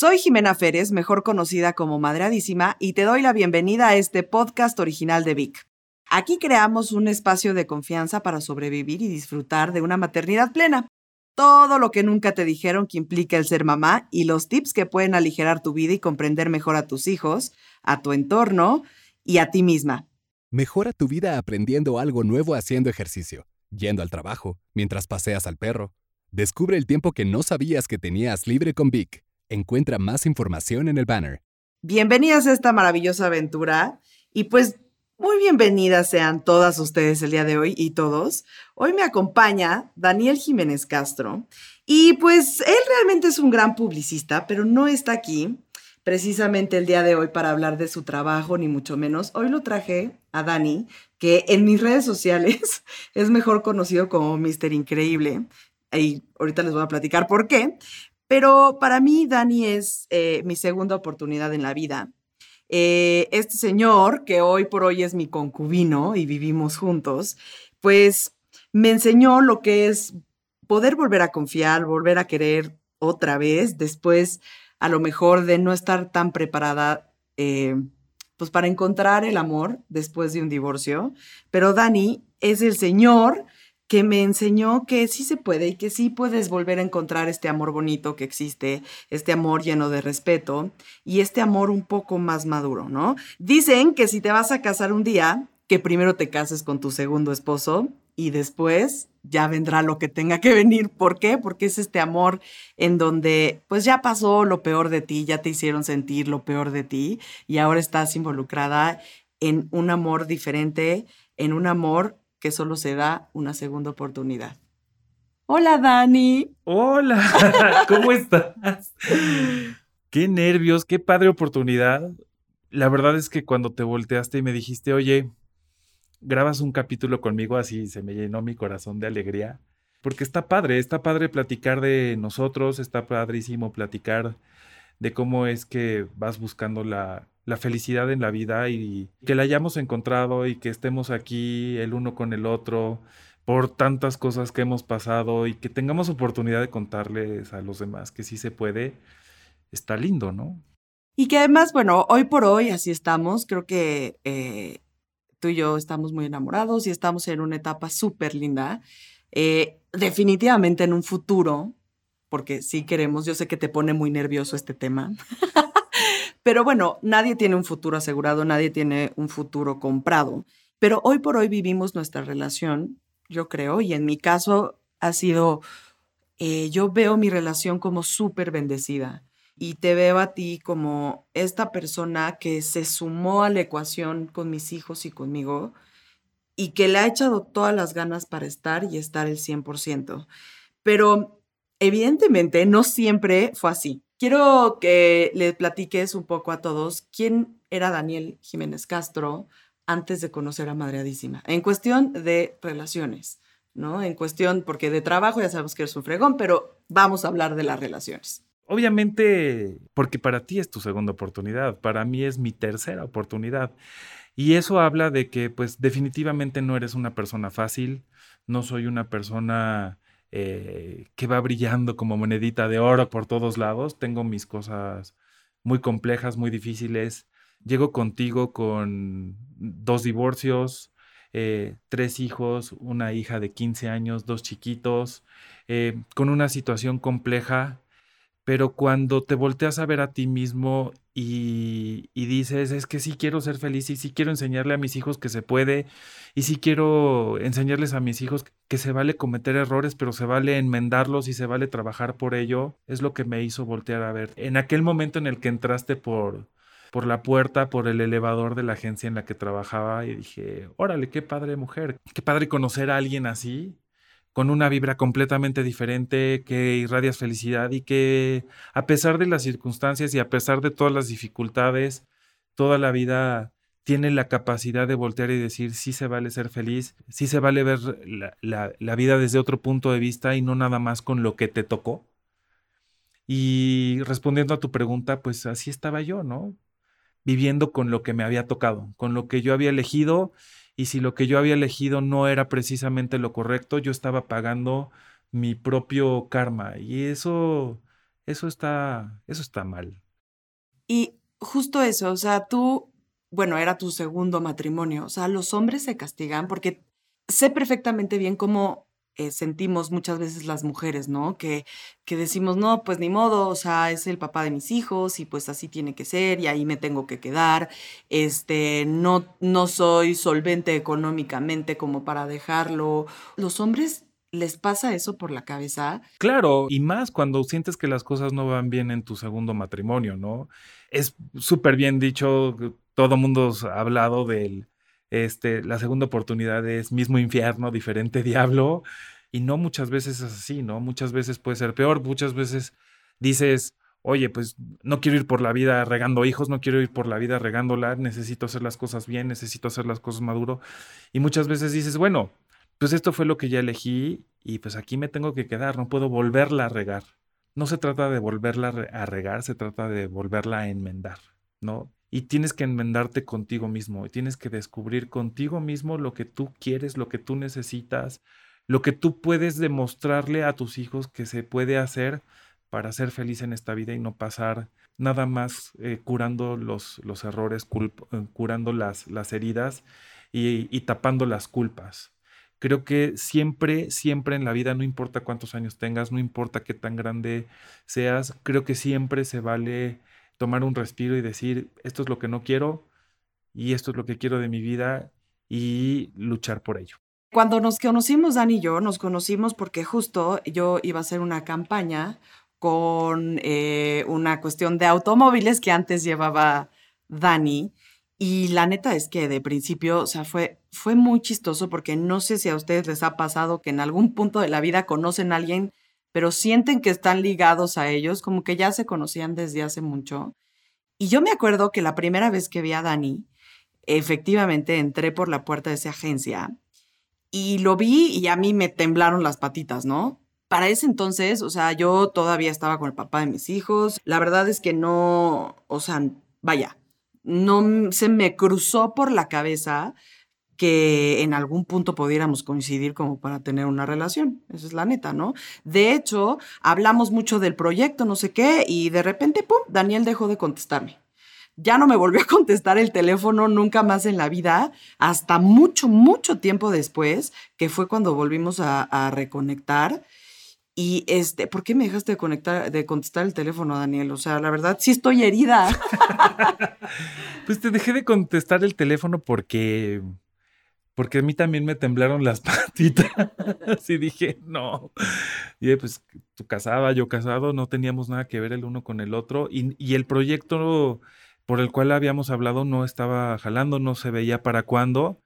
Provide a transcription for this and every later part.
Soy Jimena Férez, mejor conocida como Madreadísima, y te doy la bienvenida a este podcast original de Vic. Aquí creamos un espacio de confianza para sobrevivir y disfrutar de una maternidad plena. Todo lo que nunca te dijeron que implica el ser mamá y los tips que pueden aligerar tu vida y comprender mejor a tus hijos, a tu entorno y a ti misma. Mejora tu vida aprendiendo algo nuevo haciendo ejercicio, yendo al trabajo, mientras paseas al perro. Descubre el tiempo que no sabías que tenías libre con Vic. Encuentra más información en el banner. Bienvenidas a esta maravillosa aventura y pues muy bienvenidas sean todas ustedes el día de hoy y todos. Hoy me acompaña Daniel Jiménez Castro y pues él realmente es un gran publicista, pero no está aquí precisamente el día de hoy para hablar de su trabajo, ni mucho menos. Hoy lo traje a Dani, que en mis redes sociales es mejor conocido como Mister Increíble. Y ahorita les voy a platicar por qué. Pero para mí, Dani es eh, mi segunda oportunidad en la vida. Eh, este señor, que hoy por hoy es mi concubino y vivimos juntos, pues me enseñó lo que es poder volver a confiar, volver a querer otra vez después a lo mejor de no estar tan preparada, eh, pues para encontrar el amor después de un divorcio. Pero Dani es el señor que me enseñó que sí se puede y que sí puedes volver a encontrar este amor bonito que existe, este amor lleno de respeto y este amor un poco más maduro, ¿no? Dicen que si te vas a casar un día, que primero te cases con tu segundo esposo y después ya vendrá lo que tenga que venir. ¿Por qué? Porque es este amor en donde pues ya pasó lo peor de ti, ya te hicieron sentir lo peor de ti y ahora estás involucrada en un amor diferente, en un amor que solo se da una segunda oportunidad. Hola Dani. Hola, ¿cómo estás? qué nervios, qué padre oportunidad. La verdad es que cuando te volteaste y me dijiste, oye, grabas un capítulo conmigo, así se me llenó mi corazón de alegría. Porque está padre, está padre platicar de nosotros, está padrísimo platicar de cómo es que vas buscando la, la felicidad en la vida y que la hayamos encontrado y que estemos aquí el uno con el otro por tantas cosas que hemos pasado y que tengamos oportunidad de contarles a los demás que sí se puede, está lindo, ¿no? Y que además, bueno, hoy por hoy así estamos, creo que eh, tú y yo estamos muy enamorados y estamos en una etapa súper linda. Eh, definitivamente en un futuro, porque sí queremos, yo sé que te pone muy nervioso este tema, pero bueno, nadie tiene un futuro asegurado, nadie tiene un futuro comprado, pero hoy por hoy vivimos nuestra relación, yo creo, y en mi caso ha sido, eh, yo veo mi relación como súper bendecida y te veo a ti como esta persona que se sumó a la ecuación con mis hijos y conmigo y que le ha echado todas las ganas para estar y estar el 100%. Pero evidentemente no siempre fue así. Quiero que le platiques un poco a todos quién era Daniel Jiménez Castro antes de conocer a Madreadísima, en cuestión de relaciones, ¿no? En cuestión, porque de trabajo ya sabemos que eres un fregón, pero vamos a hablar de las relaciones. Obviamente, porque para ti es tu segunda oportunidad, para mí es mi tercera oportunidad. Y eso habla de que, pues, definitivamente no eres una persona fácil, no soy una persona eh, que va brillando como monedita de oro por todos lados. Tengo mis cosas muy complejas, muy difíciles. Llego contigo con dos divorcios, eh, tres hijos, una hija de 15 años, dos chiquitos, eh, con una situación compleja pero cuando te volteas a ver a ti mismo y, dices, es que sí quiero ser feliz y sí quiero enseñarle a mis hijos que se puede y sí quiero enseñarles a mis hijos que se vale cometer errores, pero se vale enmendarlos y se vale trabajar por ello, es lo que me hizo voltear a ver. En aquel momento en el que entraste por, por la puerta, por el elevador de la agencia en la que trabajaba y dije, órale, qué padre mujer, qué padre conocer a alguien así con una vibra completamente diferente, que irradias felicidad y que a pesar de las circunstancias y a pesar de todas las dificultades, toda la vida tiene la capacidad de voltear y decir sí se vale ser feliz, sí se vale ver la, la vida desde otro punto de vista y no nada más con lo que te tocó. Y respondiendo a tu pregunta, pues así estaba yo, ¿no? Viviendo con lo que me había tocado, con lo que yo había elegido y si lo que yo había elegido no era precisamente lo correcto, yo estaba pagando mi propio karma y eso Eso está, eso está mal. Y justo eso, o sea, tú, bueno, era tu segundo matrimonio, o sea, los hombres se castigan porque sé perfectamente bien cómo eh, sentimos muchas veces las mujeres, ¿no? Que, que decimos, no, pues ni modo, o sea, es el papá de mis hijos y pues así tiene que ser y ahí me tengo que quedar, este, no, no soy solvente económicamente como para dejarlo. Los hombres les pasa eso por la cabeza. Claro, y más cuando sientes que las cosas no van bien en tu segundo matrimonio, ¿no? Es súper bien dicho, todo mundo ha hablado del este, la segunda oportunidad es mismo infierno, diferente diablo, y no muchas veces es así, ¿no? Muchas veces puede ser peor, muchas veces dices, oye, pues no quiero ir por la vida regando hijos, no quiero ir por la vida regándola, necesito hacer las cosas bien, necesito hacer las cosas maduro, y muchas veces dices, bueno, pues esto fue lo que ya elegí y pues aquí me tengo que quedar, no puedo volverla a regar. No se trata de volverla a regar, se trata de volverla a enmendar, ¿no? Y tienes que enmendarte contigo mismo y tienes que descubrir contigo mismo lo que tú quieres, lo que tú necesitas, lo que tú puedes demostrarle a tus hijos que se puede hacer para ser feliz en esta vida y no pasar nada más eh, curando los, los errores, eh, curando las, las heridas y, y tapando las culpas. Creo que siempre, siempre en la vida, no importa cuántos años tengas, no importa qué tan grande seas, creo que siempre se vale tomar un respiro y decir, esto es lo que no quiero y esto es lo que quiero de mi vida y luchar por ello. Cuando nos conocimos, Dani y yo, nos conocimos porque justo yo iba a hacer una campaña con eh, una cuestión de automóviles que antes llevaba Dani. Y la neta es que de principio, o sea, fue, fue muy chistoso porque no sé si a ustedes les ha pasado que en algún punto de la vida conocen a alguien pero sienten que están ligados a ellos, como que ya se conocían desde hace mucho. Y yo me acuerdo que la primera vez que vi a Dani, efectivamente entré por la puerta de esa agencia y lo vi y a mí me temblaron las patitas, ¿no? Para ese entonces, o sea, yo todavía estaba con el papá de mis hijos. La verdad es que no, o sea, vaya, no se me cruzó por la cabeza que en algún punto pudiéramos coincidir como para tener una relación. Esa es la neta, ¿no? De hecho, hablamos mucho del proyecto, no sé qué, y de repente, ¡pum!, Daniel dejó de contestarme. Ya no me volvió a contestar el teléfono nunca más en la vida, hasta mucho, mucho tiempo después, que fue cuando volvimos a, reconectar. Y este, ¿por qué me dejaste de conectar, de contestar el teléfono, Daniel? O sea, la verdad, sí estoy herida. pues te dejé de contestar el teléfono porque porque a mí también me temblaron las patitas. y dije, no. Y pues tú casada, yo casado, no teníamos nada que ver el uno con el otro. Y, y, el proyecto por el cual habíamos hablado no estaba jalando, no se veía para cuándo.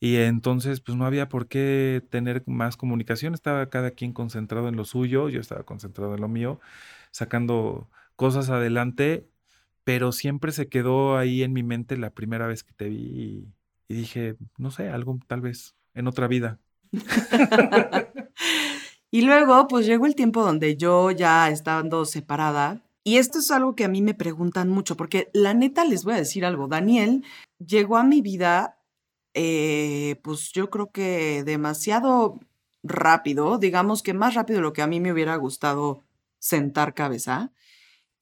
Y entonces, pues no había por qué tener más comunicación. Estaba cada quien concentrado en lo suyo, yo estaba concentrado en lo mío, sacando cosas adelante, pero siempre se quedó ahí en mi mente la primera vez que te vi. Y, dije, no sé, algo tal vez en otra vida. y luego, pues llegó el tiempo donde yo ya estando separada. Y esto es algo que a mí me preguntan mucho, porque la neta les voy a decir algo. Daniel llegó a mi vida, eh, pues yo creo que demasiado rápido, digamos que más rápido de lo que a mí me hubiera gustado sentar cabeza.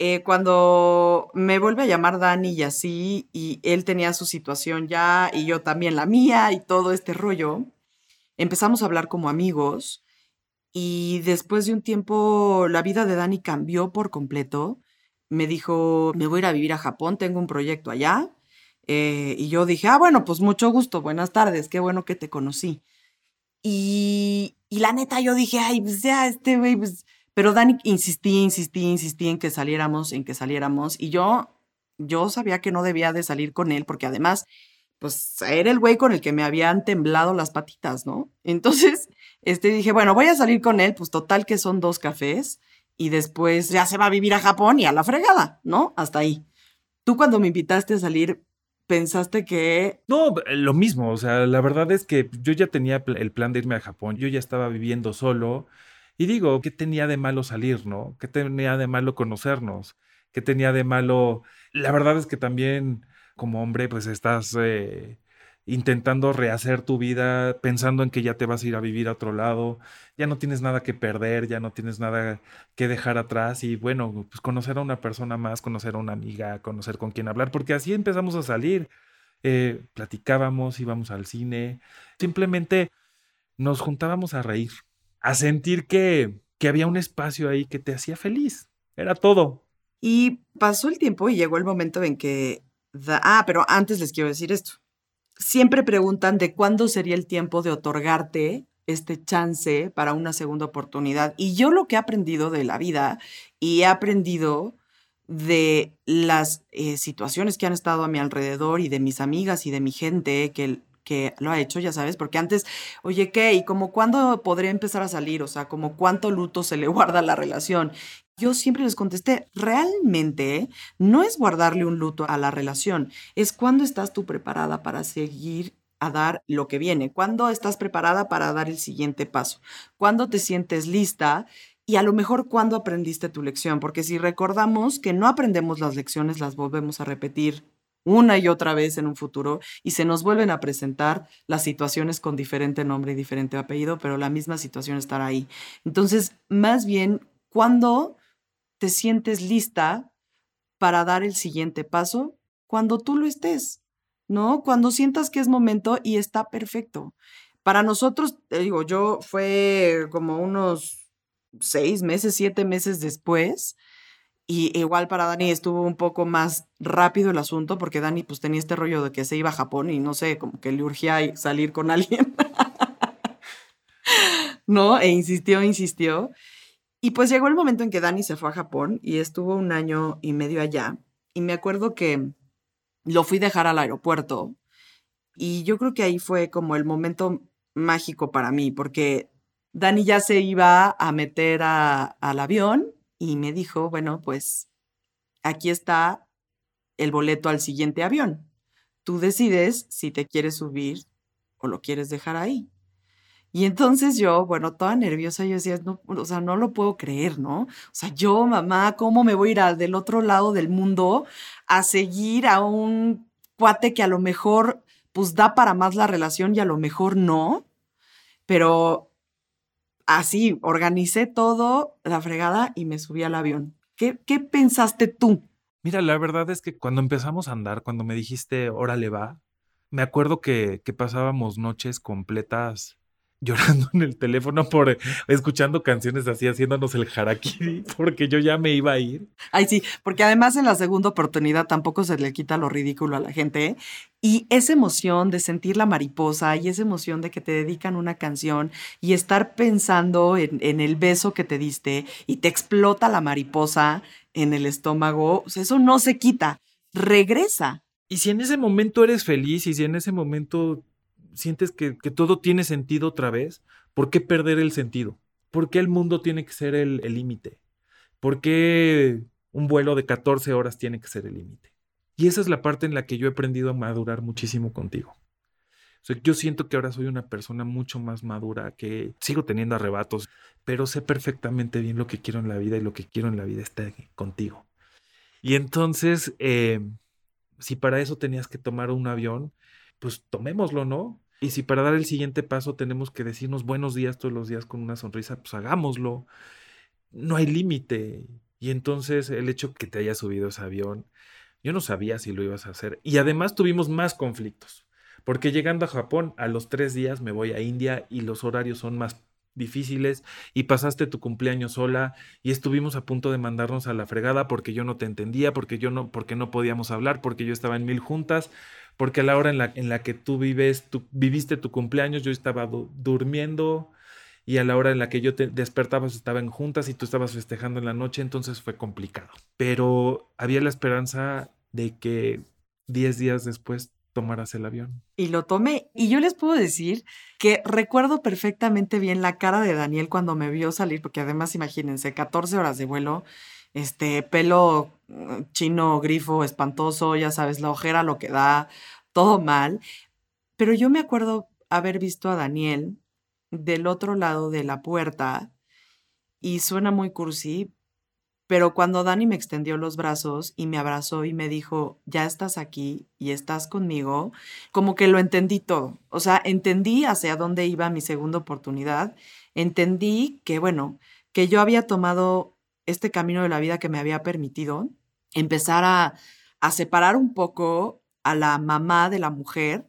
Eh, cuando me vuelve a llamar Dani y así, y él tenía su situación ya, y yo también la mía, y todo este rollo, empezamos a hablar como amigos, y después de un tiempo la vida de Dani cambió por completo. Me dijo, me voy a ir a vivir a Japón, tengo un proyecto allá. Eh, y yo dije, ah, bueno, pues mucho gusto, buenas tardes, qué bueno que te conocí. Y, y la neta, yo dije, ay, pues ya, este güey, pues pero Dani insistía, insistía, insistía en que saliéramos, en que saliéramos. Y yo, yo sabía que no debía de salir con él, porque además, pues era el güey con el que me habían temblado las patitas, ¿no? Entonces, este, dije, bueno, voy a salir con él, pues total que son dos cafés. Y después ya se va a vivir a Japón y a la fregada, ¿no? Hasta ahí. Tú cuando me invitaste a salir, pensaste que... No, lo mismo, o sea, la verdad es que yo ya tenía el plan de irme a Japón, yo ya estaba viviendo solo, y digo, ¿qué tenía de malo salir, no? ¿Qué tenía de malo conocernos? ¿Qué tenía de malo? La verdad es que también como hombre, pues estás eh, intentando rehacer tu vida, pensando en que ya te vas a ir a vivir a otro lado, ya no tienes nada que perder, ya no tienes nada que dejar atrás y bueno, pues conocer a una persona más, conocer a una amiga, conocer con quién hablar, porque así empezamos a salir. Eh, platicábamos, íbamos al cine, simplemente nos juntábamos a reír, a sentir que, que había un espacio ahí que te hacía feliz. Era todo. Y pasó el tiempo y llegó el momento en que... ah, pero antes les quiero decir esto. Siempre preguntan de cuándo sería el tiempo de otorgarte este chance para una segunda oportunidad. Y yo lo que he aprendido de la vida y he aprendido de las eh, situaciones que han estado a mi alrededor y de mis amigas y de mi gente que, que lo ha hecho, ya sabes, porque antes, oye, ¿qué? ¿Y como cuándo podría empezar a salir? O sea, como cuánto luto se le guarda a la relación. Yo siempre les contesté, realmente no es guardarle un luto a la relación, es cuando estás tú preparada para seguir a dar lo que viene, cuando estás preparada para dar el siguiente paso, cuando te sientes lista y a lo mejor cuando aprendiste tu lección, porque si recordamos que no aprendemos las lecciones, las volvemos a repetir una y otra vez en un futuro y se nos vuelven a presentar las situaciones con diferente nombre y diferente apellido, pero la misma situación estará ahí. Entonces, más bien, cuando te sientes lista para dar el siguiente paso? Cuando tú lo estés, ¿no? Cuando sientas que es momento y está perfecto. Para nosotros, te digo, yo fue como unos seis meses, siete meses después. Y igual para Dani estuvo un poco más rápido el asunto, porque Dani pues tenía este rollo de que se iba a Japón y no sé, como que le urgía salir con alguien. ¿No? E insistió, insistió. Y pues llegó el momento en que Dani se fue a Japón y estuvo un año y medio allá. Y me acuerdo que lo fui a dejar al aeropuerto. Y yo creo que ahí fue como el momento mágico para mí, porque Dani ya se iba a meter al avión y me dijo, bueno, pues aquí está el boleto al siguiente avión. Tú decides si te quieres subir o lo quieres dejar ahí. Y entonces yo, bueno, toda nerviosa, yo decía, no, o sea, no lo puedo creer, ¿no? O sea, yo, mamá, ¿cómo me voy a ir al del otro lado del mundo a seguir a un cuate que a lo mejor, pues da para más la relación y a lo mejor no? Pero así, organicé todo, la fregada, y me subí al avión. ¿Qué, qué pensaste tú? Mira, la verdad es que cuando empezamos a andar, cuando me dijiste, órale va, me acuerdo que, que pasábamos noches completas llorando en el teléfono por escuchando canciones así, haciéndonos el harakiri, porque yo ya me iba a ir. Ay, sí, porque además en la segunda oportunidad tampoco se le quita lo ridículo a la gente. ¿eh? Y esa emoción de sentir la mariposa y esa emoción de que te dedican una canción y estar pensando en, en el beso que te diste y te explota la mariposa en el estómago, eso no se quita, regresa. Y si en ese momento eres feliz y si en ese momento sientes que, todo tiene sentido otra vez, ¿por qué perder el sentido? ¿Por qué el mundo tiene que ser el límite? ¿Por qué un vuelo de 14 horas tiene que ser el límite? Y esa es la parte en la que yo he aprendido a madurar muchísimo contigo. yo siento que ahora soy una persona mucho más madura, que sigo teniendo arrebatos, pero sé perfectamente bien lo que quiero en la vida y lo que quiero en la vida está contigo. Y entonces, eh, si para eso tenías que tomar un avión, pues tomémoslo, ¿no? Y si para dar el siguiente paso tenemos que decirnos buenos días todos los días con una sonrisa, pues hagámoslo. No hay límite. Y entonces el hecho que te hayas subido ese avión, yo no sabía si lo ibas a hacer. Y además tuvimos más conflictos. Porque llegando a Japón, a los tres días me voy a India y los horarios son más difíciles y pasaste tu cumpleaños sola y estuvimos a punto de mandarnos a la fregada porque yo no te entendía, porque yo no, porque no podíamos hablar, porque yo estaba en mil juntas, porque a la hora en la, en la que tú vives, tú viviste tu cumpleaños, yo estaba durmiendo y a la hora en la que yo te despertabas estaba en juntas y tú estabas festejando en la noche, entonces fue complicado. Pero había la esperanza de que 10 días después tomaras el avión. Y lo tomé. Y yo les puedo decir que recuerdo perfectamente bien la cara de Daniel cuando me vio salir, porque además imagínense, 14 horas de vuelo este pelo mm, chino, grifo, espantoso, ya sabes, la ojera, lo que da, todo mal. Pero yo me acuerdo haber visto a Daniel del otro lado de la puerta y suena muy cursi, Pero cuando Dani me extendió los brazos y me abrazó y me dijo, ya estás aquí y estás conmigo, como que lo entendí todo. O sea, entendí hacia dónde iba mi segunda oportunidad. Entendí que, bueno, que yo había tomado este camino de la vida que me había permitido empezar a, a separar un poco a la mamá de la mujer,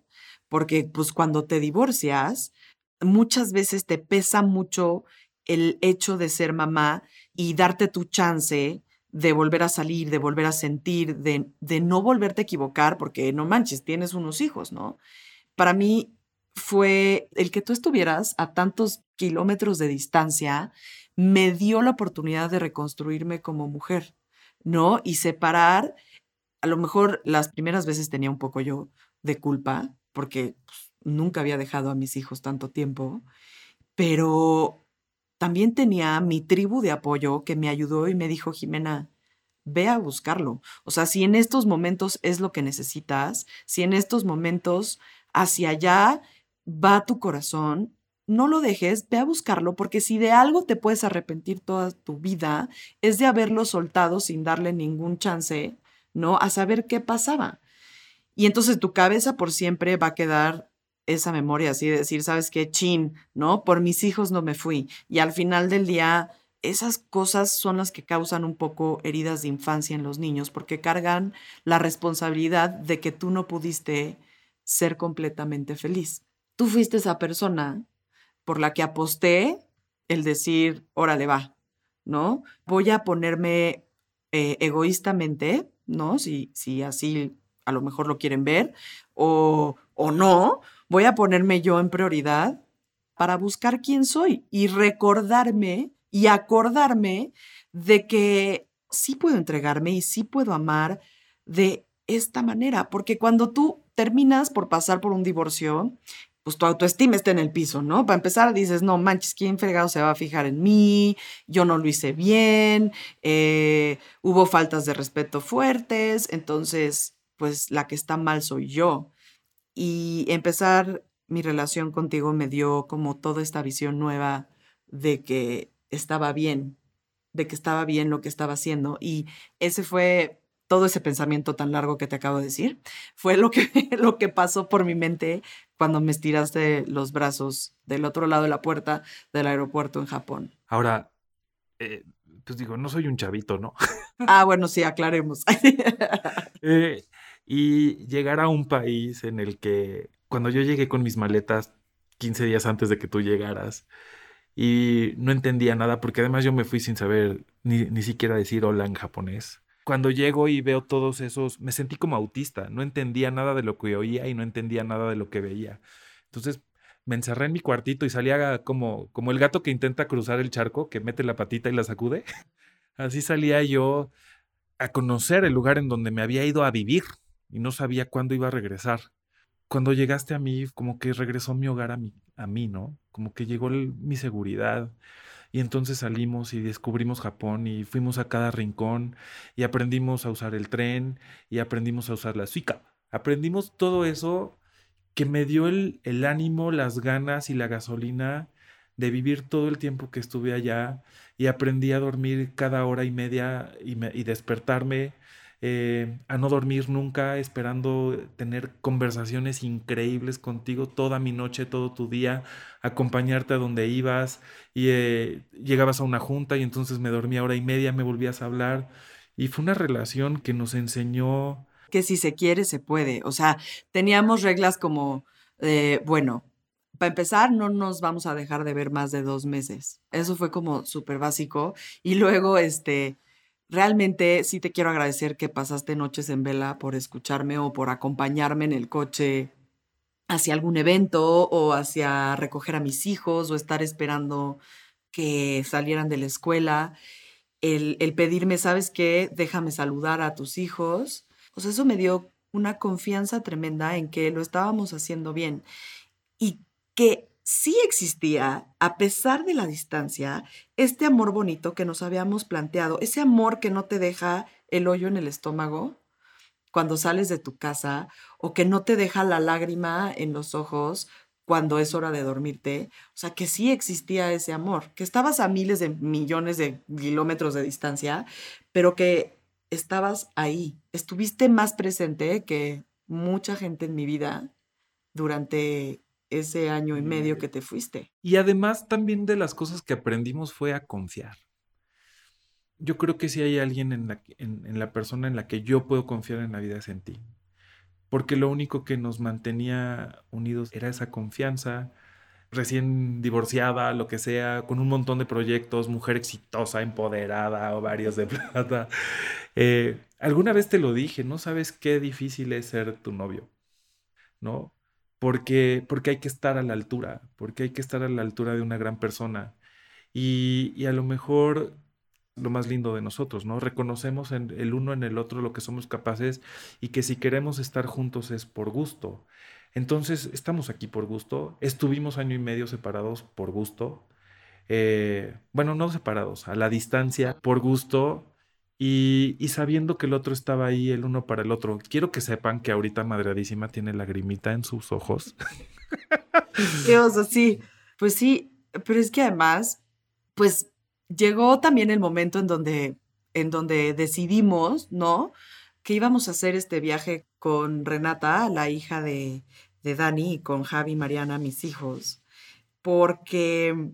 porque pues cuando te divorcias, muchas veces te pesa mucho el hecho de ser mamá y darte tu chance de volver a salir, de volver a sentir, de, de no volverte a equivocar, porque no manches, tienes unos hijos, ¿no? Para mí fue el que tú estuvieras a tantos kilómetros de distancia, me dio la oportunidad de reconstruirme como mujer, ¿no? Y separar, a lo mejor las primeras veces tenía un poco yo de culpa, porque pues, nunca había dejado a mis hijos tanto tiempo, pero también tenía mi tribu de apoyo que me ayudó y me dijo, Jimena, ve a buscarlo. O sea, si en estos momentos es lo que necesitas, si en estos momentos hacia allá va tu corazón, no lo dejes, ve a buscarlo, porque si de algo te puedes arrepentir toda tu vida, es de haberlo soltado sin darle ningún chance, ¿no? A saber qué pasaba. Y entonces tu cabeza por siempre va a quedar esa memoria, así de decir, sabes qué, chin, ¿no? Por mis hijos no me fui. Y al final del día, esas cosas son las que causan un poco heridas de infancia en los niños, porque cargan la responsabilidad de que tú no pudiste ser completamente feliz. Tú fuiste esa persona por la que aposté el decir, órale, va, ¿no? Voy a ponerme eh, egoístamente, ¿no? Si, si así a lo mejor lo quieren ver, o, o no, voy a ponerme yo en prioridad para buscar quién soy y recordarme y acordarme de que sí puedo entregarme y sí puedo amar de esta manera, porque cuando tú terminas por pasar por un divorcio, pues tu autoestima está en el piso, ¿no? Para empezar dices, no manches, ¿quién fregado se va a fijar en mí? Yo no lo hice bien, eh, hubo faltas de respeto fuertes, entonces, pues la que está mal soy yo. Y empezar mi relación contigo me dio como toda esta visión nueva de que estaba bien, de que estaba bien lo que estaba haciendo. Y ese fue todo ese pensamiento tan largo que te acabo de decir, fue lo que, lo que pasó por mi mente cuando me estiraste los brazos del otro lado de la puerta del aeropuerto en Japón. Ahora, eh, pues digo, no soy un chavito, ¿no? ah, bueno, sí, aclaremos. eh, y llegar a un país en el que cuando yo llegué con mis maletas 15 días antes de que tú llegaras y no entendía nada porque además yo me fui sin saber ni, ni siquiera decir hola en japonés. Cuando llego y veo todos esos, me sentí como autista, no entendía nada de lo que oía y no entendía nada de lo que veía. Entonces me encerré en mi cuartito y salía como, como el gato que intenta cruzar el charco, que mete la patita y la sacude. Así salía yo a conocer el lugar en donde me había ido a vivir y no sabía cuándo iba a regresar. Cuando llegaste a mí, como que regresó mi hogar a mí, a mí ¿no? Como que llegó mi seguridad. Y entonces salimos y descubrimos Japón y fuimos a cada rincón y aprendimos a usar el tren y aprendimos a usar la suica. Aprendimos todo eso que me dio el, ánimo, las ganas y la gasolina de vivir todo el tiempo que estuve allá y aprendí a dormir cada hora y media y despertarme eh, a no dormir nunca, esperando tener conversaciones increíbles contigo toda mi noche, todo tu día, acompañarte a donde ibas y eh, llegabas a una junta y entonces me dormía hora y media, me volvías a hablar y fue una relación que nos enseñó que si se quiere, se puede. O sea, teníamos reglas como, bueno, para empezar, no nos vamos a dejar de ver más de dos meses. Eso fue como súper básico. Y luego, este, realmente sí te quiero agradecer que pasaste noches en vela por escucharme o por acompañarme en el coche hacia algún evento o hacia recoger a mis hijos o estar esperando que salieran de la escuela. El, pedirme, ¿sabes qué? Déjame saludar a tus hijos. Pues eso me dio una confianza tremenda en que lo estábamos haciendo bien y que sí existía, a pesar de la distancia, este amor bonito que nos habíamos planteado, ese amor que no te deja el hoyo en el estómago cuando sales de tu casa o que no te deja la lágrima en los ojos cuando es hora de dormirte, o sea, que sí existía ese amor, que estabas a miles de millones de kilómetros de distancia, pero que estabas ahí, estuviste más presente que mucha gente en mi vida durante ese año y medio que te fuiste. Y además también de las cosas que aprendimos fue a confiar. Yo creo que si hay alguien en la, en la persona en la que yo puedo confiar en la vida es en ti porque lo único que nos mantenía unidos era esa confianza, recién divorciada, lo que sea, con un montón de proyectos, mujer exitosa, empoderada, ovarios de plata. Eh, alguna vez te lo dije, no sabes qué difícil es ser tu novio, ¿no? Porque, porque hay que estar a la altura, porque hay que estar a la altura de una gran persona. Y, y a lo mejor lo más lindo de nosotros, ¿no? Reconocemos en el uno en el otro lo que somos capaces y que si queremos estar juntos es por gusto. Entonces, estamos aquí por gusto, estuvimos año y medio separados por gusto, eh, bueno, no separados, a la distancia, por gusto, y, sabiendo que el otro estaba ahí, el uno para el otro. Quiero que sepan que ahorita Madreadísima tiene lagrimita en sus ojos. Oso, sí. Pues sí, pero es que además, pues llegó también el momento en donde, en donde decidimos, ¿no? Que íbamos a hacer este viaje con Renata, la hija de, de Dani, y con Javi y Mariana, mis hijos, porque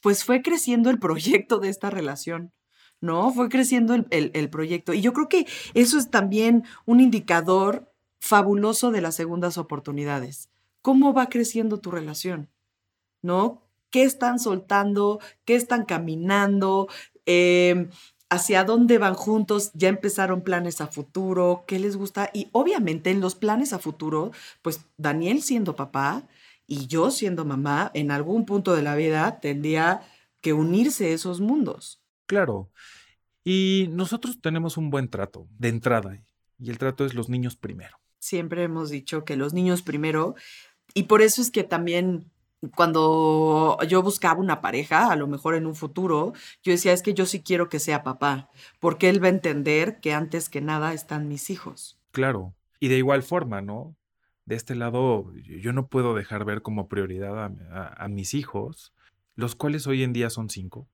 pues fue creciendo el proyecto de esta relación. ¿No? Fue creciendo el, el, proyecto. Y yo creo que eso es también un indicador fabuloso de las segundas oportunidades. ¿Cómo va creciendo tu relación? ¿No? qué están soltando, qué están caminando, em, hacia dónde van juntos, ya empezaron planes a futuro, qué les gusta. Y obviamente en los planes a futuro, pues Daniel siendo papá y yo siendo mamá, en algún punto de la vida tendría que unirse esos mundos. Claro. Y nosotros tenemos un buen trato de entrada y el trato es los niños primero. Siempre hemos dicho que los niños primero y por eso es que también cuando yo buscaba una pareja, a lo mejor en un futuro, yo decía, es que yo sí quiero que sea papá, porque él va a entender que antes que nada están mis hijos. Claro, y de igual forma, ¿no? De este lado, yo no puedo dejar ver como prioridad a, mis hijos, los cuales hoy en día son cinco,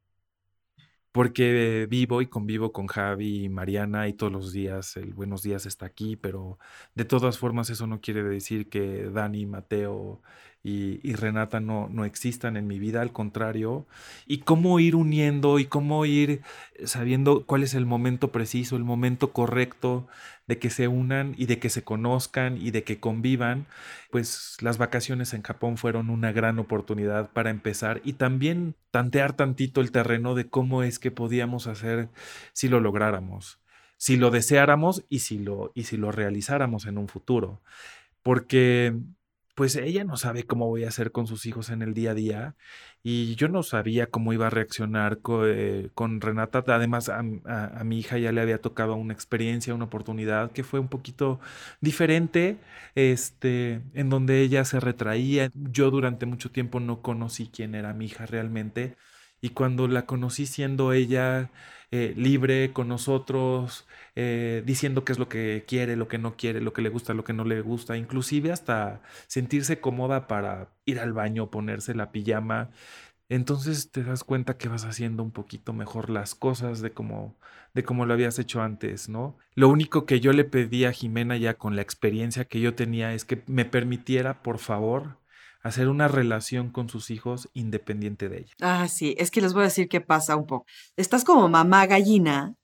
porque vivo y convivo con Javi y Mariana y todos los días el buenos días está aquí, pero de todas formas eso no quiere decir que Dani, Mateo y, Renata no, no existan en mi vida, al contrario, y cómo ir uniendo y cómo ir sabiendo cuál es el momento preciso, el momento correcto de que se unan y de que se conozcan y de que convivan, pues las vacaciones en Japón fueron una gran oportunidad para empezar y también tantear tantito el terreno de cómo es que podíamos hacer si lo lográramos, si lo deseáramos y si lo, y si lo realizáramos en un futuro. Porque pues ella no sabe cómo voy a hacer con sus hijos en el día a día y yo no sabía cómo iba a reaccionar eh, con, Renata. Además, a, mi hija ya le había tocado una experiencia, una oportunidad que fue un poquito diferente, este, en donde ella se retraía. Yo durante mucho tiempo no conocí quién era mi hija realmente y cuando la conocí siendo ella eh, libre con nosotros, eh, diciendo qué es lo que quiere, lo que no quiere, lo que le gusta, lo que no le gusta, inclusive hasta sentirse cómoda para ir al baño, ponerse la pijama. Entonces te das cuenta que vas haciendo un poquito mejor las cosas de como de como lo habías hecho antes, ¿no? Lo único que yo le pedí a Jimena ya con la experiencia que yo tenía es que me permitiera, por favor, hacer una relación con sus hijos independiente de ella. Ah, sí, es que les voy a decir qué pasa un poco. Estás como mamá gallina,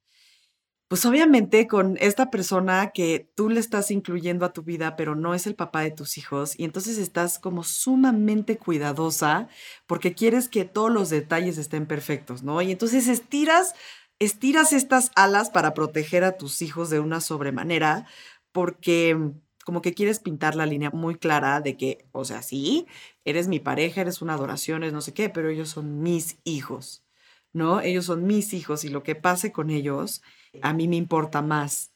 pues obviamente con esta persona que tú le estás incluyendo a tu vida, pero no es el papá de tus hijos, y entonces estás como sumamente cuidadosa porque quieres que todos los detalles estén perfectos, ¿no? Y entonces estiras, estiras estas alas para proteger a tus hijos de una sobremanera porque como que quieres pintar la línea muy clara de que, o sea, sí, eres mi pareja, eres una adoración, es no sé qué, pero ellos son mis hijos, ¿no? Ellos son mis hijos y lo que pase con ellos a mí me importa más.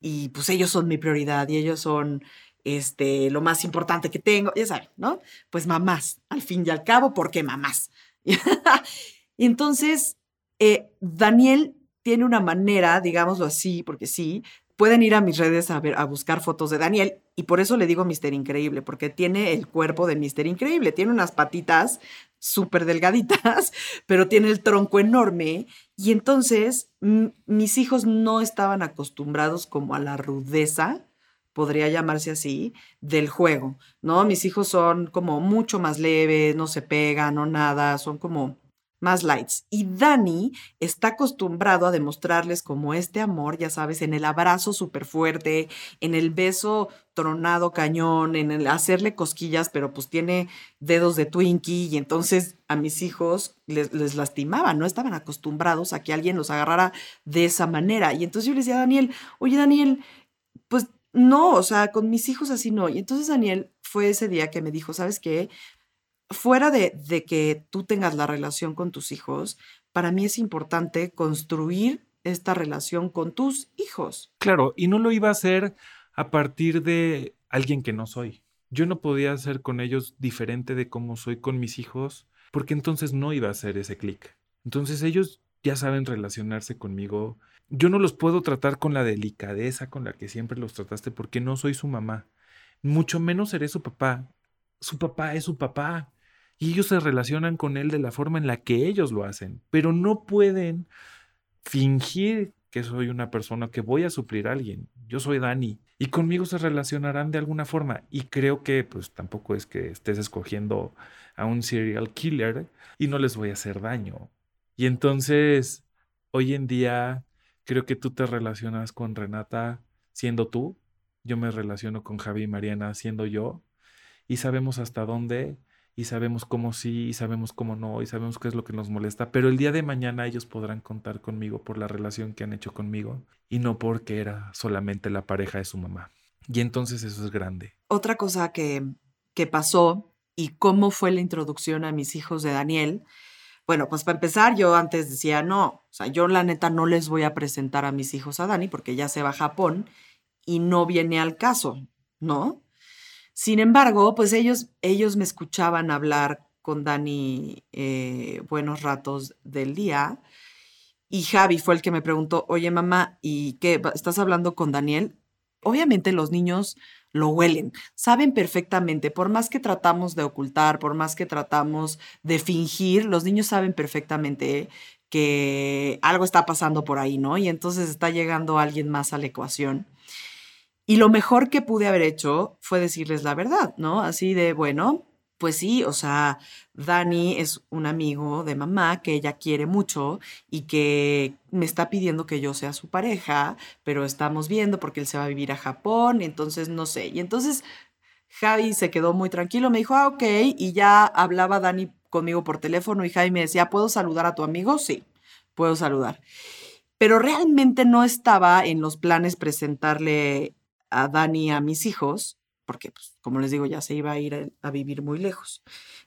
Y pues ellos son mi prioridad y ellos son este, lo más importante que tengo, ya saben, ¿no? Pues mamás, al fin y al cabo, ¿por qué mamás? y entonces, eh, Daniel tiene una manera, digámoslo así, porque sí, pueden ir a mis redes a, ver, a buscar fotos de Daniel y por eso le digo Mister Increíble, porque tiene el cuerpo de Mister Increíble, tiene unas patitas súper delgaditas, pero tiene el tronco enorme y entonces mis hijos no estaban acostumbrados como a la rudeza podría llamarse así, del juego, ¿no? Mis hijos son como mucho más leves, no se pegan, no nada, son como más lights. Y Dani está acostumbrado a demostrarles como este amor, ya sabes, en el abrazo súper fuerte, en el beso tronado cañón, en el hacerle cosquillas, pero pues tiene dedos de Twinkie y entonces a mis hijos les, les lastimaba, no estaban acostumbrados a que alguien los agarrara de esa manera. Y entonces yo le decía a Daniel, oye Daniel, pues no, o sea, con mis hijos así no. Y entonces Daniel fue ese día que me dijo, ¿sabes qué? Fuera de, que tú tengas la relación con tus hijos, para mí es importante construir esta relación con tus hijos. Claro, y no lo iba a hacer a partir de alguien que no soy. Yo no podía ser con ellos diferente de cómo soy con mis hijos, porque entonces no iba a hacer ese clic. Entonces ellos ya saben relacionarse conmigo. Yo no los puedo tratar con la delicadeza con la que siempre los trataste porque no soy su mamá. Mucho menos seré su papá. Su papá es su papá y ellos se relacionan con él de la forma en la que ellos lo hacen, pero no pueden fingir que soy una persona que voy a suplir a alguien. Yo soy Dani y conmigo se relacionarán de alguna forma y creo que pues tampoco es que estés escogiendo a un serial killer y no les voy a hacer daño. Y entonces, hoy en día creo que tú te relacionas con Renata siendo tú, yo me relaciono con Javi y Mariana siendo yo y sabemos hasta dónde y sabemos cómo sí y sabemos cómo no y sabemos qué es lo que nos molesta, pero el día de mañana ellos podrán contar conmigo por la relación que han hecho conmigo y no porque era solamente la pareja de su mamá. Y entonces eso es grande. Otra cosa que, que pasó y cómo fue la introducción a mis hijos de Daniel. Bueno, pues para empezar, yo antes decía, no, o sea, yo la neta no les voy a presentar a mis hijos a Dani porque ya se va a Japón y no viene al caso, ¿no? Sin embargo, pues ellos, ellos me escuchaban hablar con Dani eh, buenos ratos del día. Y Javi fue el que me preguntó, oye mamá, ¿y qué? ¿Estás hablando con Daniel? Obviamente los niños lo huelen, saben perfectamente, por más que tratamos de ocultar, por más que tratamos de fingir, los niños saben perfectamente que algo está pasando por ahí, ¿no? Y entonces está llegando alguien más a la ecuación. Y lo mejor que pude haber hecho fue decirles la verdad, ¿no? Así de, bueno, pues sí, o sea, Dani es un amigo de mamá que ella quiere mucho y que me está pidiendo que yo sea su pareja, pero estamos viendo porque él se va a vivir a Japón, entonces no sé. Y entonces Javi se quedó muy tranquilo, me dijo, ah, ok, y ya hablaba Dani conmigo por teléfono y Javi me decía, ¿puedo saludar a tu amigo? Sí, puedo saludar. Pero realmente no estaba en los planes presentarle a Dani a mis hijos, porque, pues, como les digo, ya se iba a ir a, vivir muy lejos.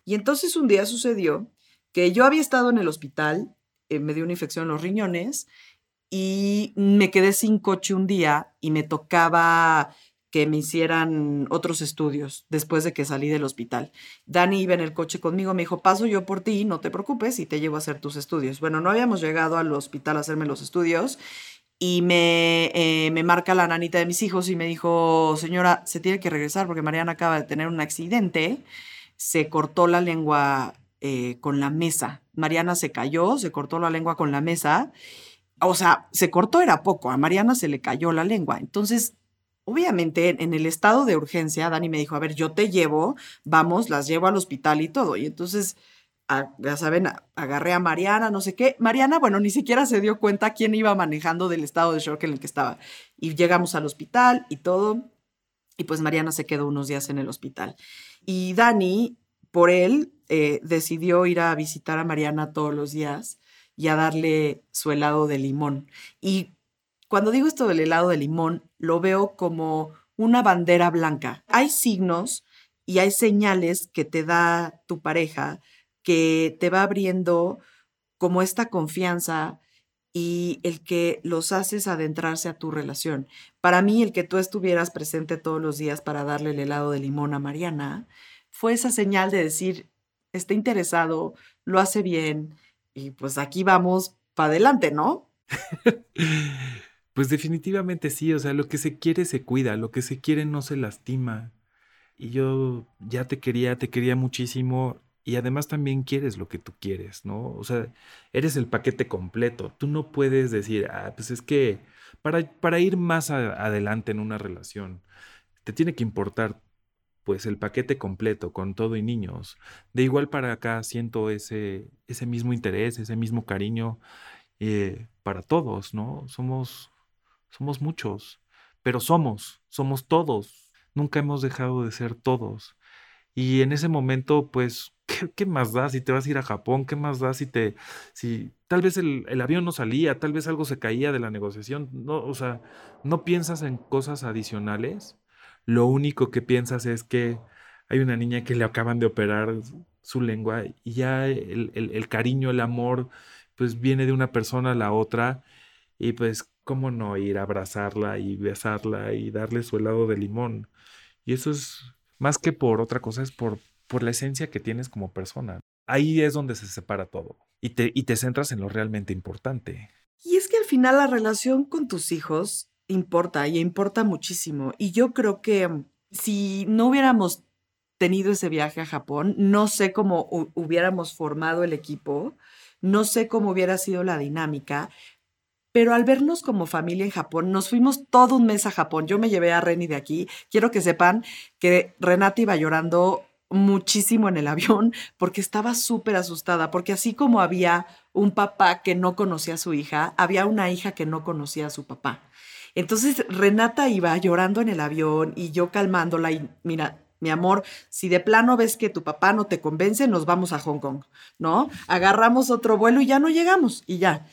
Y entonces un día sucedió que yo había estado en el hospital, eh, me dio una infección en los riñones y me quedé sin coche un día y me tocaba que me hicieran otros estudios después de que salí del hospital. Dani iba en el coche conmigo, me dijo, paso yo por ti, no te preocupes y te llevo a hacer tus estudios. Bueno, no habíamos llegado al hospital a hacerme los estudios y me, eh, me, marca la nanita de mis hijos y me dijo, señora, se tiene que regresar porque Mariana acaba de tener un accidente, se cortó la lengua eh, con la mesa. Mariana se cayó, se cortó la lengua con la mesa. O sea, se cortó era poco, a Mariana se le cayó la lengua. Entonces, obviamente, en el estado de urgencia, Dani me dijo, a ver, yo te llevo, vamos, las llevo al hospital y todo. Y entonces ya saben, agarré a Mariana, no sé qué. Mariana, bueno, ni siquiera se dio cuenta quién iba manejando del estado de shock en el que estaba. Y llegamos al hospital y todo. Y pues Mariana se quedó unos días en el hospital. Y Dani, por él, eh, decidió ir a visitar a Mariana todos los días y a darle su helado de limón. Y cuando digo esto del helado de limón, lo veo como una bandera blanca. Hay signos y hay señales que te da tu pareja que te va abriendo como esta confianza y el que los haces adentrarse a tu relación. Para mí, el que tú estuvieras presente todos los días para darle el helado de limón a Mariana fue esa señal de decir, está interesado, lo hace bien y pues aquí vamos para adelante, ¿no? Pues definitivamente sí, o sea, lo que se quiere se cuida, lo que se quiere no se lastima. Y yo ya te quería, te quería muchísimo y además también quieres lo que tú quieres, ¿no? O sea, eres el paquete completo. Tú no puedes decir, ah, pues es que para, para ir más adelante en una relación, te tiene que importar pues el paquete completo con todo y niños. De igual para acá siento ese, ese mismo interés, ese mismo cariño eh, para todos, ¿no? Somos, somos muchos, pero somos, somos todos. Nunca hemos dejado de ser todos. Y en ese momento, pues, ¿qué, más da si te vas a ir a Japón? ¿Qué más da si te, si tal vez el, el, avión no salía, tal vez algo se caía de la negociación? No, o sea, no piensas en cosas adicionales lo único que piensas es que hay una niña que le acaban de operar su lengua y ya el, cariño, el amor, pues viene de una persona a la otra y pues cómo no ir a abrazarla y besarla y darle su helado de limón. Y eso es más que por otra cosa, es por, por la esencia que tienes como persona. Ahí es donde se separa todo y te, y te centras en lo realmente importante. Y es que al final la relación con tus hijos importa y importa muchísimo. Y yo creo que mm, si no hubiéramos tenido ese viaje a Japón, no sé cómo hubiéramos formado el equipo, no sé cómo hubiera sido la dinámica, pero al vernos como familia en Japón, nos fuimos todo un mes a Japón. Yo me llevé a Reni de aquí. Quiero que sepan que Renata iba llorando muchísimo en el avión porque estaba súper asustada, porque así como había un papá que no conocía a su hija, había una hija que no conocía a su papá. Entonces Renata iba llorando en el avión y yo calmándola y mira, mi amor, si de plano ves que tu papá no te convence, nos vamos a Hong Kong, ¿no? Agarramos otro vuelo y ya no llegamos y ya.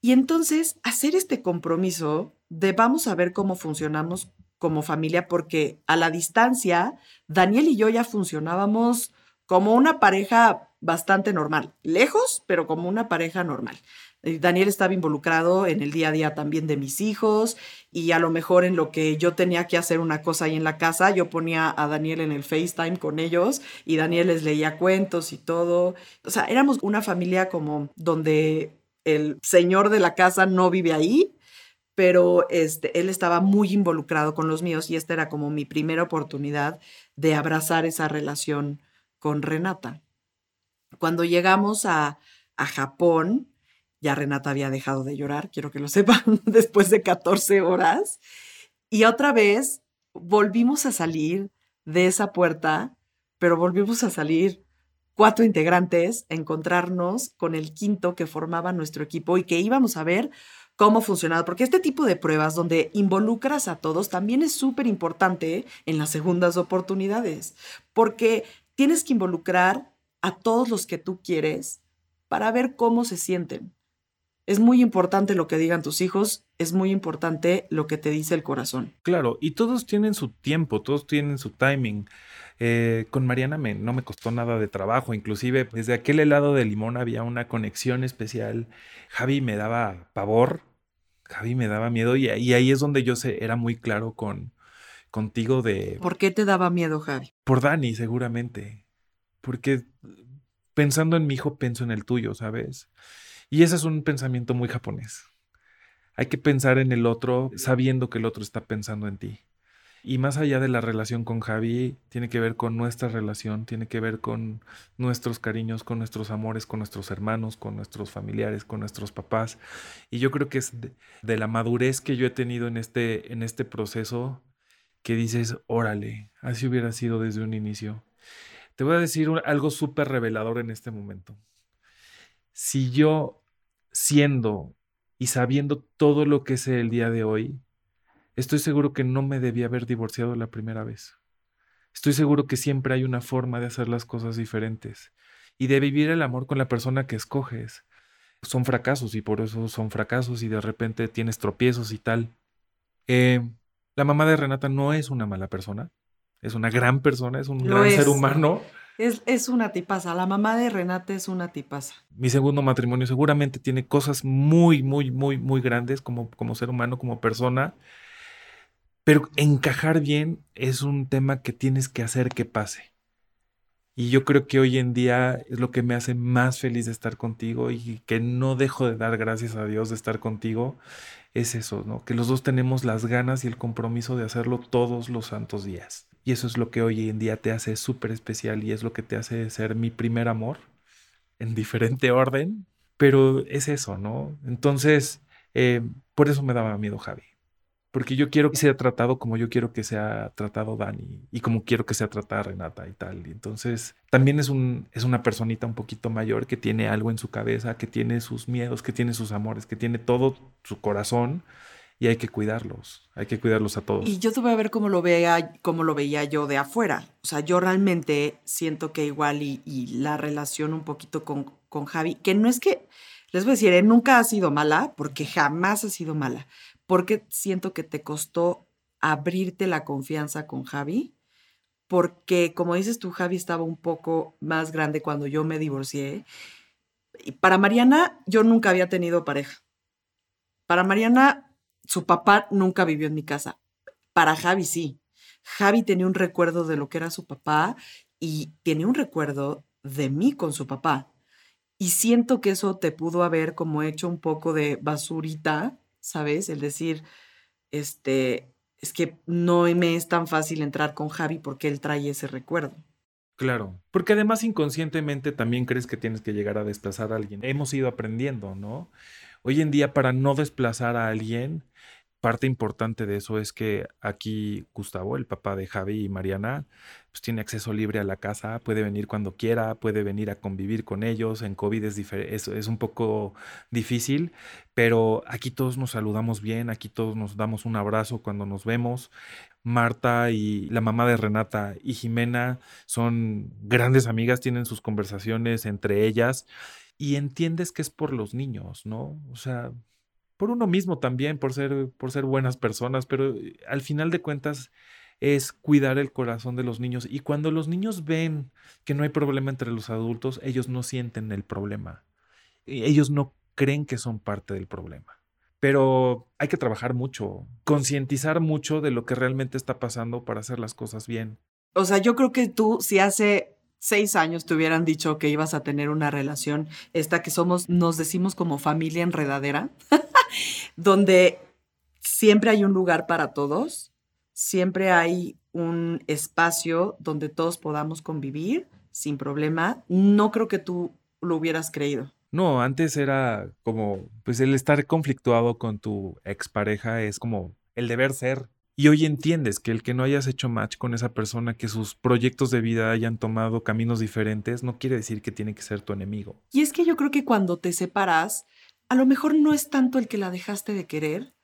Y entonces hacer este compromiso de vamos a ver cómo funcionamos como familia, porque a la distancia, Daniel y yo ya funcionábamos como una pareja bastante normal, lejos, pero como una pareja normal. Eh, Daniel estaba involucrado en el día a día también de mis hijos y a lo mejor en lo que yo tenía que hacer una cosa ahí en la casa, yo ponía a Daniel en el FaceTime con ellos y Daniel les leía cuentos y todo. O sea, éramos una familia como donde el señor de la casa no vive ahí, pero este, él estaba muy involucrado con los míos y esta era como mi primera oportunidad de abrazar esa relación con Renata. Cuando llegamos a, a Japón, ya Renata había dejado de llorar, quiero que lo sepan, después de 14 horas. Y otra vez volvimos a salir de esa puerta, pero volvimos a salir cuatro integrantes, a encontrarnos con el quinto que formaba nuestro equipo y que íbamos a ver cómo funcionaba, porque este tipo de pruebas donde involucras a todos también es súper importante en las segundas oportunidades, porque tienes que involucrar a todos los que tú quieres para ver cómo se sienten. Es muy importante lo que digan tus hijos, es muy importante lo que te dice el corazón. Claro, y todos tienen su tiempo, todos tienen su timing. Eh, con Mariana me, no me costó nada de trabajo, inclusive desde aquel helado de limón había una conexión especial. Javi me daba pavor, Javi me daba miedo y, ahí es donde yo sé, era muy claro con contigo de... ¿Por qué te daba miedo, Javi? Por Dani, seguramente. Porque pensando en mi hijo, pienso en el tuyo, ¿sabes? Y ese es un pensamiento muy japonés. Hay que pensar en el otro sabiendo que el otro está pensando en ti. Y más allá de la relación con Javi, tiene que ver con nuestra relación, tiene que ver con nuestros cariños, con nuestros amores, con nuestros hermanos, con nuestros familiares, con nuestros papás. Y yo creo que es de, la madurez que yo he tenido en este, en este proceso que dices, órale, así hubiera sido desde un inicio. Te voy a decir algo súper revelador en este momento si yo siendo y sabiendo todo lo que sé el día de hoy, estoy seguro que no me debía haber divorciado la primera vez. Estoy seguro que siempre hay una forma de hacer las cosas diferentes y de vivir el amor con la persona que escoges. Son fracasos y por eso son fracasos y de repente tienes tropiezos y tal. Eh, la mamá de Renata no es una mala persona, es una gran persona, es un gran ser humano. Es, una tipaza. La mamá de Renate es una tipaza. Mi segundo matrimonio seguramente tiene cosas muy, muy, muy, muy grandes como, como ser humano, como persona. Pero encajar bien es un tema que tienes que hacer que pase. Y yo creo que hoy en día es lo que me hace más feliz de estar contigo y que no dejo de dar gracias a Dios de estar contigo. Es eso, ¿no? Que los dos tenemos las ganas y el compromiso de hacerlo todos los santos días. Y eso es lo que hoy en día te hace súper especial y es lo que te hace ser mi primer amor en diferente orden. Pero es eso, ¿no? Entonces, eh, por eso me daba miedo Javi porque yo quiero que sea tratado como yo quiero que sea tratado Dani y como quiero que sea tratada Renata y tal. Y entonces también es, un, es una personita un poquito mayor que tiene algo en su cabeza, que tiene sus miedos, que tiene sus amores, que tiene todo su corazón y hay que cuidarlos, hay que cuidarlos a todos. Y yo te voy a ver cómo lo, vea, cómo lo veía yo de afuera. O sea, yo realmente siento que igual y, la relación un poquito con, con Javi, que no es que, les voy a decir, ¿eh? nunca ha sido mala, porque jamás ha sido mala porque siento que te costó abrirte la confianza con Javi, porque como dices tú, Javi estaba un poco más grande cuando yo me divorcié. Y para Mariana, yo nunca había tenido pareja. Para Mariana, su papá nunca vivió en mi casa. Para Javi sí. Javi tenía un recuerdo de lo que era su papá y tiene un recuerdo de mí con su papá. Y siento que eso te pudo haber como hecho un poco de basurita ¿sabes? El decir, este, es que no me es tan fácil entrar con Javi porque él trae ese recuerdo. Claro, porque además inconscientemente también crees que tienes que llegar a desplazar a alguien. Hemos ido aprendiendo, ¿no? Hoy en día para no desplazar a alguien, parte importante de eso es que aquí Gustavo, el papá de Javi y Mariana, pues tiene acceso libre a la casa, puede venir cuando quiera, puede venir a convivir con ellos. En COVID es, es, es, un poco difícil, pero aquí todos nos saludamos bien, aquí todos nos damos un abrazo cuando nos vemos. Marta y la mamá de Renata y Jimena son grandes amigas, tienen sus conversaciones entre ellas y entiendes que es por los niños, ¿no? O sea, por uno mismo también, por ser, por ser buenas personas, pero eh, al final de cuentas es cuidar el corazón de los niños. Y cuando los niños ven que no hay problema entre los adultos, ellos no sienten el problema. Ellos no creen que son parte del problema. Pero hay que trabajar mucho, concientizar mucho de lo que realmente está pasando para hacer las cosas bien. O sea, yo creo que tú, si hace seis años te hubieran dicho que ibas a tener una relación, esta que somos, nos decimos como familia enredadera, donde siempre hay un lugar para todos, siempre hay un espacio donde todos podamos convivir sin problema. No creo que tú lo hubieras creído. No, antes era como, pues el estar conflictuado con tu expareja es como el deber ser. Y hoy entiendes que el que no hayas hecho match con esa persona, que sus proyectos de vida hayan tomado caminos diferentes, no quiere decir que tiene que ser tu enemigo. Y es que yo creo que cuando te separas, a lo mejor no es tanto el que la dejaste de querer,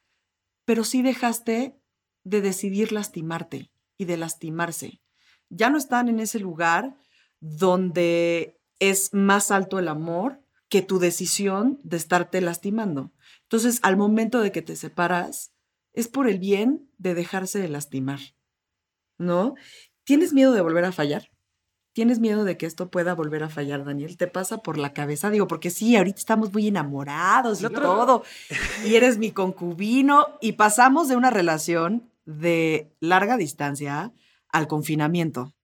pero sí dejaste de decidir lastimarte y de lastimarse. Ya no están en ese lugar donde es más alto el amor que tu decisión de estarte lastimando. Entonces, al momento de que te separas, es por el bien de dejarse de lastimar, ¿no? ¿Tienes miedo de volver a fallar? ¿Tienes miedo de que esto pueda volver a fallar, Daniel? ¿Te pasa por la cabeza? Digo, porque sí, ahorita estamos muy enamorados y todo, y eres mi concubino, y pasamos de una relación de larga distancia al confinamiento.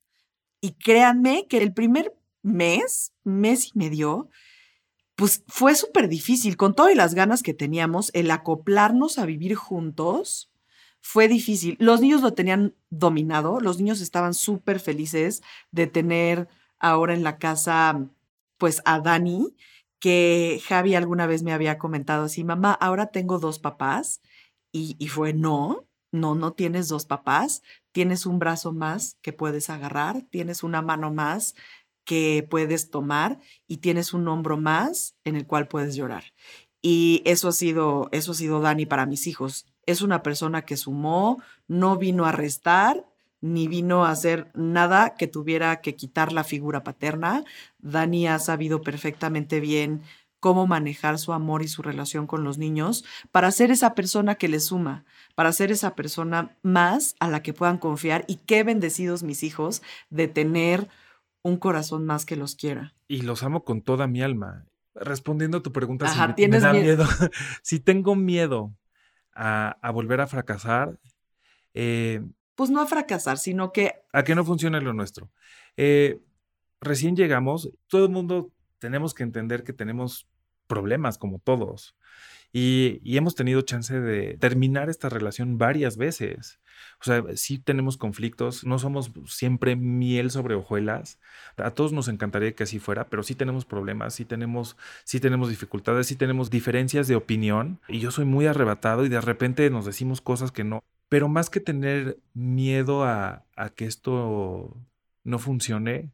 Y créanme que el primer mes, mes y medio, pues fue súper difícil, con todas las ganas que teníamos, el acoplarnos a vivir juntos fue difícil. Los niños lo tenían dominado, los niños estaban súper felices de tener ahora en la casa, pues a Dani, que Javi alguna vez me había comentado así, mamá, ahora tengo dos papás, y, y fue no, no, no tienes dos papás, tienes un brazo más que puedes agarrar, tienes una mano más que puedes tomar y tienes un hombro más en el cual puedes llorar. Y eso ha sido, eso ha sido Dani para mis hijos. Es una persona que sumó, no vino a restar, ni vino a hacer nada que tuviera que quitar la figura paterna. Dani ha sabido perfectamente bien cómo manejar su amor y su relación con los niños para ser esa persona que les suma, para ser esa persona más a la que puedan confiar y qué bendecidos mis hijos de tener un corazón más que los quiera. Y los amo con toda mi alma. Respondiendo a tu pregunta, si ¿tienes miedo? si tengo miedo a, volver a fracasar. Eh, pues no a fracasar, sino que... A que no funcione lo nuestro. Eh, recién llegamos, todo el mundo tenemos que entender que tenemos problemas como todos. Y, hemos tenido chance de terminar esta relación varias veces. O sea, sí tenemos conflictos, no somos siempre miel sobre hojuelas. A todos nos encantaría que así fuera, pero sí tenemos problemas, sí tenemos, sí tenemos dificultades, sí tenemos diferencias de opinión. Y yo soy muy arrebatado y de repente nos decimos cosas que no. Pero más que tener miedo a, a que esto no funcione,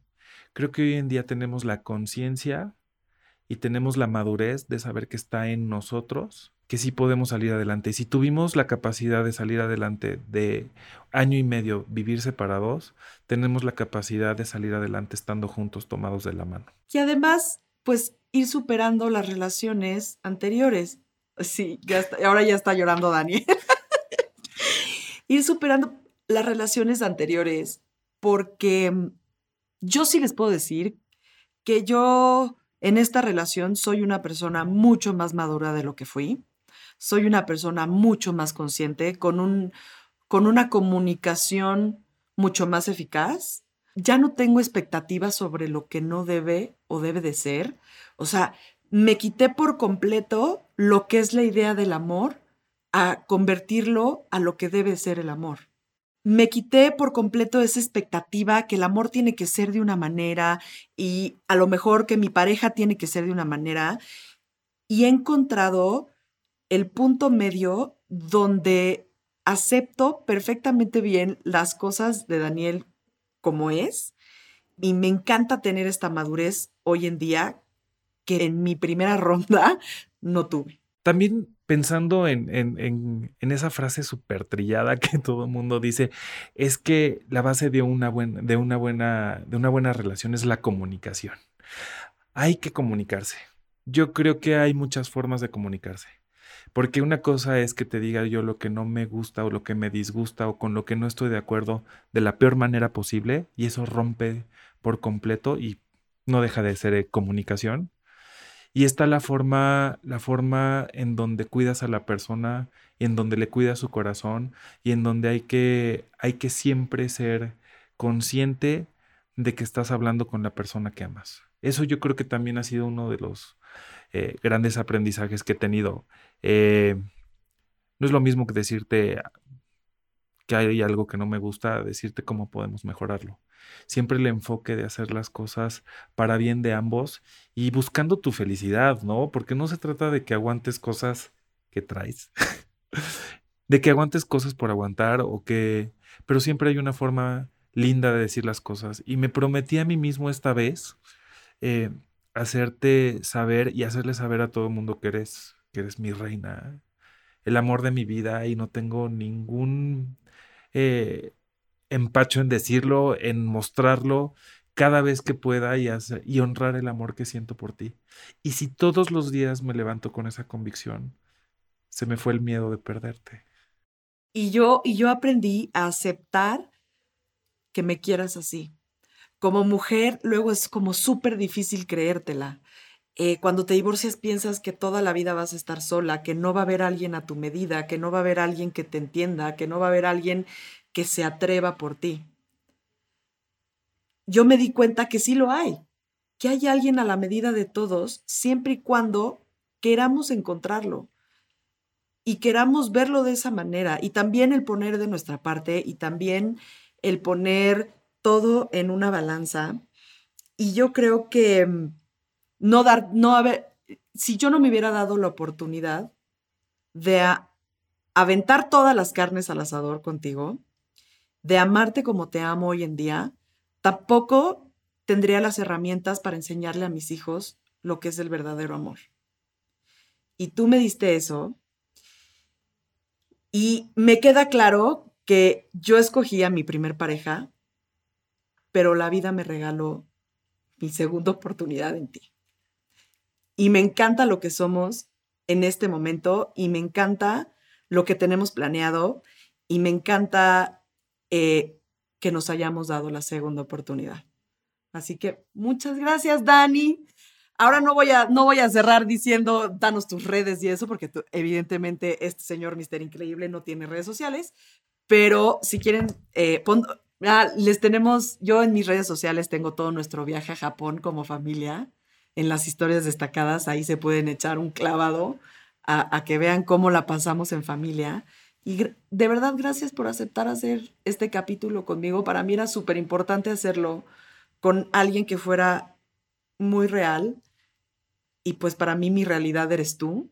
creo que hoy en día tenemos la conciencia y tenemos la madurez de saber que está en nosotros, que sí podemos salir adelante. Y si tuvimos la capacidad de salir adelante de año y medio, vivir separados, tenemos la capacidad de salir adelante estando juntos, tomados de la mano. Y además, pues ir superando las relaciones anteriores. Sí, ya ahora ya está llorando Dani. ir superando las relaciones anteriores, porque yo sí les puedo decir que yo en esta relación soy una persona mucho más madura de lo que fui. Soy una persona mucho más consciente, con, un, con una comunicación mucho más eficaz. Ya no tengo expectativas sobre lo que no debe o debe de ser. O sea, me quité por completo lo que es la idea del amor a convertirlo a lo que debe ser el amor me quité por completo esa expectativa que el amor tiene que ser de una manera y a lo mejor que mi pareja tiene que ser de una manera y he encontrado el punto medio donde acepto perfectamente bien las cosas de Daniel como es y me encanta tener esta madurez hoy en día que en mi primera ronda no tuve. También pensando en, en, en, esa frase súper trillada que todo el mundo dice, es que la base de una, buena, de, una buena, de una buena relación es la comunicación. Hay que comunicarse. Yo creo que hay muchas formas de comunicarse. Porque una cosa es que te diga yo lo que no me gusta o lo que me disgusta o con lo que no estoy de acuerdo de la peor manera posible y eso rompe por completo y no deja de ser eh, comunicación. Y está la forma, la forma en donde cuidas a la persona, en donde le cuidas su corazón y en donde hay que, hay que siempre ser consciente de que estás hablando con la persona que amas. Eso yo creo que también ha sido uno de los eh, grandes aprendizajes que he tenido. Eh, no es lo mismo que decirte que hay algo que no me gusta, decirte cómo podemos mejorarlo siempre el enfoque de hacer las cosas para bien de ambos y buscando tu felicidad, ¿no? Porque no se trata de que aguantes cosas que traes, de que aguantes cosas por aguantar o que, pero siempre hay una forma linda de decir las cosas. Y me prometí a mí mismo esta vez eh, hacerte saber y hacerle saber a todo el mundo que eres, que eres mi reina, el amor de mi vida y no tengo ningún eh, empacho en decirlo, en mostrarlo cada vez que pueda y, y honrar el amor que siento por ti. Y si todos los días me levanto con esa convicción, se me fue el miedo de perderte. Y yo, y yo aprendí a aceptar que me quieras así. Como mujer, luego es como súper difícil creértela. Eh, cuando te divorcias piensas que toda la vida vas a estar sola, que no va a haber alguien a tu medida, que no va a haber alguien que te entienda, que no va a haber alguien que se atreva por ti. Yo me di cuenta que sí lo hay, que hay alguien a la medida de todos, siempre y cuando queramos encontrarlo y queramos verlo de esa manera y también el poner de nuestra parte y también el poner todo en una balanza. Y yo creo que mm, no dar, no haber, si yo no me hubiera dado la oportunidad de aventar todas las carnes al asador contigo, de amarte como te amo hoy en día, tampoco tendría las herramientas para enseñarle a mis hijos lo que es el verdadero amor. Y tú me diste eso. Y me queda claro que yo escogí a mi primer pareja, pero la vida me regaló mi segunda oportunidad en ti. Y me encanta lo que somos en este momento y me encanta lo que tenemos planeado y me encanta eh, que nos hayamos dado la segunda oportunidad. Así que muchas gracias, Dani. Ahora no voy a, no voy a cerrar diciendo, danos tus redes y eso, porque evidentemente este señor Mister Increíble no tiene redes sociales, pero si quieren, eh, Ah, les tenemos, yo en mis redes sociales tengo todo nuestro viaje a Japón como familia. En las historias destacadas, ahí se pueden echar un clavado a, a que vean cómo la pasamos en familia. Y de verdad, gracias por aceptar hacer este capítulo conmigo. Para mí era súper importante hacerlo con alguien que fuera muy real. Y pues para mí mi realidad eres tú.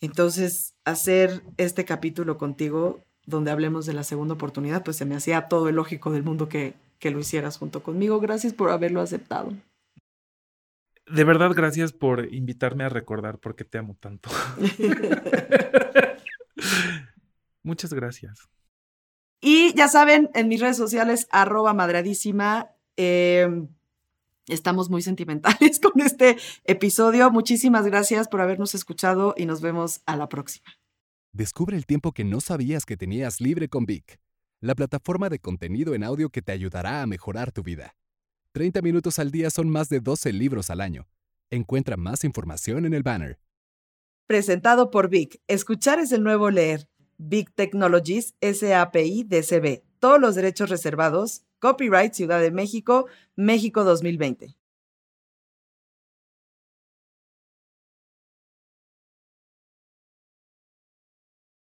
Entonces, hacer este capítulo contigo, donde hablemos de la segunda oportunidad, pues se me hacía todo el lógico del mundo que, que lo hicieras junto conmigo. Gracias por haberlo aceptado. De verdad, gracias por invitarme a recordar por qué te amo tanto. Muchas gracias. Y ya saben, en mis redes sociales, arroba madradísima. Eh, estamos muy sentimentales con este episodio. Muchísimas gracias por habernos escuchado y nos vemos a la próxima. Descubre el tiempo que no sabías que tenías libre con Vic, la plataforma de contenido en audio que te ayudará a mejorar tu vida. 30 minutos al día son más de 12 libros al año. Encuentra más información en el banner. Presentado por Vic. Escuchar es el nuevo leer. Big Technologies SAPI DCB. Todos los derechos reservados. Copyright Ciudad de México, México 2020.